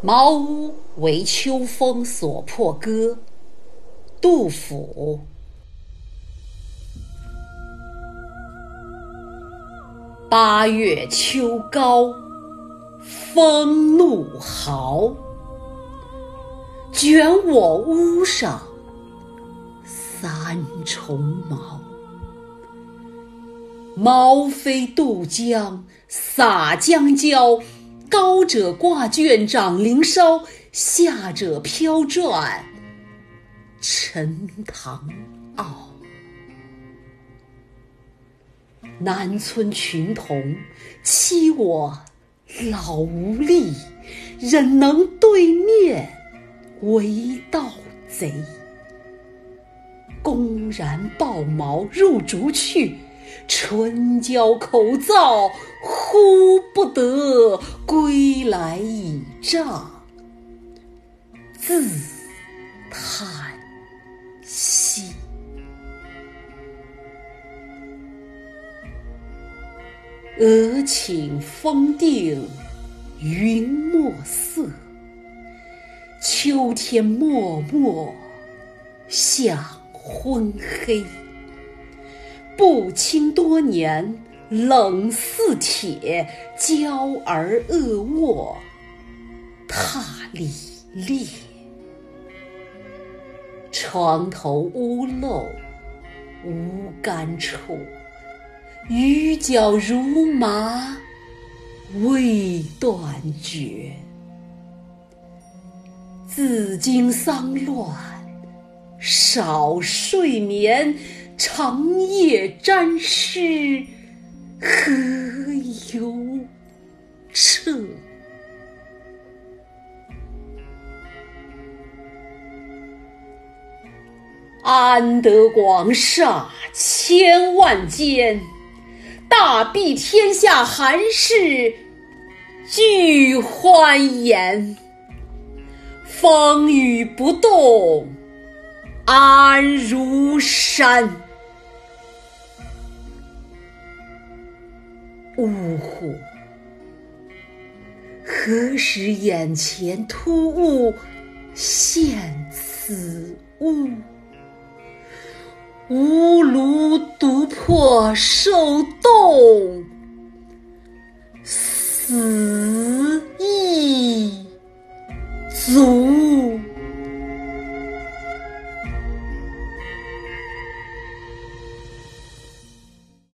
茅屋为秋风所破歌，杜甫。八月秋高风怒号，卷我屋上三重茅。茅飞渡江洒江郊。高者挂卷掌绫梢，下者飘转沉塘坳。南村群童欺我老无力，忍能对面为盗贼。公然抱茅入竹去。唇焦口燥，呼不得来倚杖，自叹息。俄顷风定云墨色，秋天漠漠向昏黑。不亲多年冷似铁，娇儿恶卧踏里裂。床头屋漏无干处，雨脚如麻未断绝。自经丧乱少睡眠。长夜沾湿，何由彻？安得广厦千万间，大庇天下寒士俱欢颜。风雨不动，安如山。呜呼！何时眼前突兀现此物？吾庐独破受冻，死